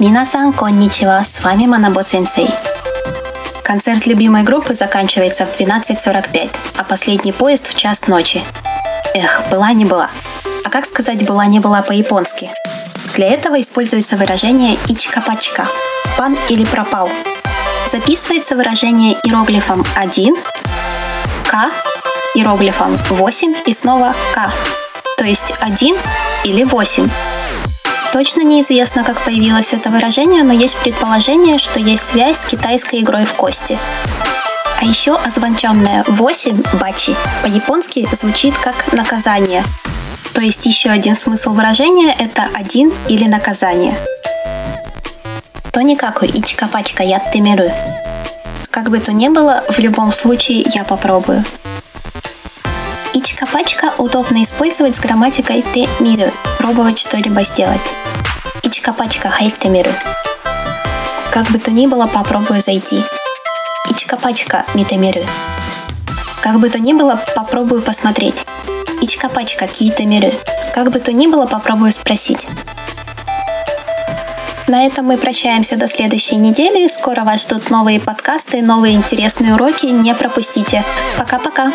Минасан, конничева, с вами Манабо Сенсей. Концерт любимой группы заканчивается в 12.45, а последний поезд в час ночи. Эх, была не была. А как сказать была не была по-японски? Для этого используется выражение ичка-пачка – пан или пропал. Записывается выражение иероглифом 1, к, иероглифом 8 и снова к, то есть 1 или 8. Точно неизвестно, как появилось это выражение, но есть предположение, что есть связь с китайской игрой в кости. А еще озвонченное 8 бачи по-японски звучит как наказание. То есть еще один смысл выражения – это один или наказание. То никакой ичикапачка я темеру. Как бы то ни было, в любом случае я попробую. Ичикапачка удобно использовать с грамматикой те миру – пробовать что-либо сделать. Ичикапачка хайтемиру. Как бы то ни было, попробую зайти. Ичикапачка митемиру. Как бы то ни было, попробую посмотреть. Ичикапачка киитемиру. Как бы то ни было, попробую спросить. На этом мы прощаемся до следующей недели. Скоро вас ждут новые подкасты, новые интересные уроки. Не пропустите. Пока-пока.